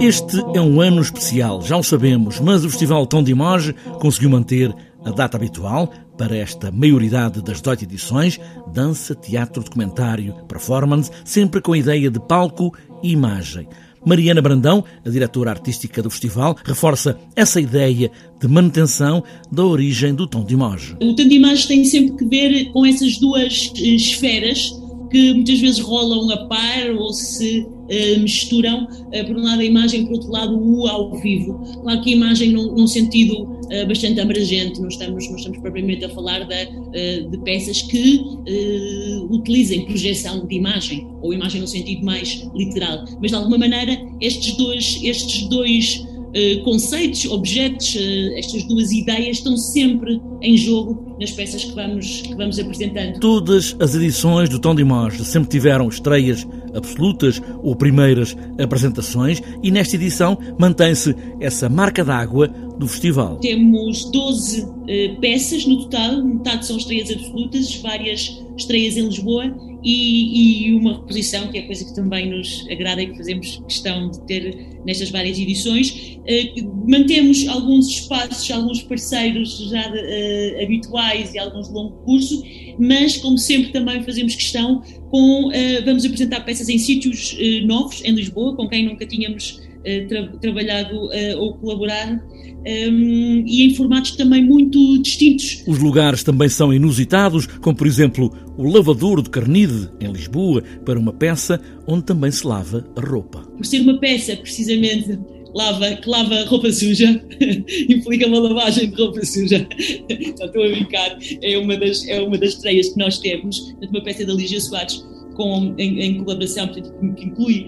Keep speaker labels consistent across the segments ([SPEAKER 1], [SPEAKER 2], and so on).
[SPEAKER 1] Este é um ano especial, já o sabemos, mas o Festival Tom de Image conseguiu manter a data habitual para esta maioridade das 18 edições, dança, teatro, documentário, performance, sempre com a ideia de palco e imagem. Mariana Brandão, a diretora artística do festival, reforça essa ideia de manutenção da origem do tom de imagem.
[SPEAKER 2] O tom de imagem tem sempre que ver com essas duas eh, esferas que muitas vezes rolam a par ou se uh, misturam, uh, por um lado a imagem, por outro lado o ao vivo. Claro que a imagem num, num sentido uh, bastante abrangente, não estamos, não estamos propriamente a falar de, peças que utilizem projeção de imagem, ou imagem no sentido mais literal, mas de alguma maneira estes dois, estes dois conceitos, objetos, uh, estas duas ideias estão sempre em jogo nas peças que vamos, que vamos apresentando.
[SPEAKER 1] Todas as edições do Tom de Imagem sempre tiveram estreias absolutas ou primeiras apresentações e nesta edição mantém-se essa marca d'água do festival.
[SPEAKER 2] Temos 12 uh, peças no total, metade são estreias absolutas, várias estreias em Lisboa e, e, uma reposição, que é coisa que também nos agrada e que fazemos questão de ter nestas várias edições. Uh, mantemos alguns espaços, alguns parceiros já uh, habituais e alguns de longo curso, mas como sempre também fazemos questão com, uh, vamos apresentar peças em sítios novos em Lisboa, com quem nunca tínhamos tra trabalhado ou colaborado um, e em formatos também muito distintos.
[SPEAKER 1] Os lugares também são inusitados, como por exemplo o lavadouro de Carnide, em Lisboa, para uma peça onde também se lava a roupa.
[SPEAKER 2] Por ser uma peça, precisamente, lava, que lava roupa suja, implica uma lavagem de roupa suja. Não estou a brincar, é uma das, é uma das estreias que nós temos, uma peça da Lígia Soares com, em, em colaboração, portanto, que inclui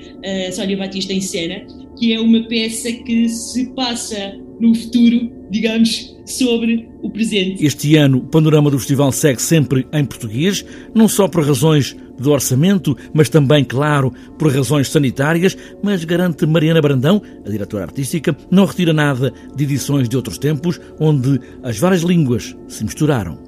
[SPEAKER 2] a Sónia Batista em cena, que é uma peça que se passa no futuro, digamos, sobre o presente.
[SPEAKER 1] Este ano, o panorama do festival segue sempre em português, não só por razões do orçamento, mas também, claro, por razões sanitárias, mas garante Mariana Brandão, a diretora artística, não retira nada de edições de outros tempos, onde as várias línguas se misturaram.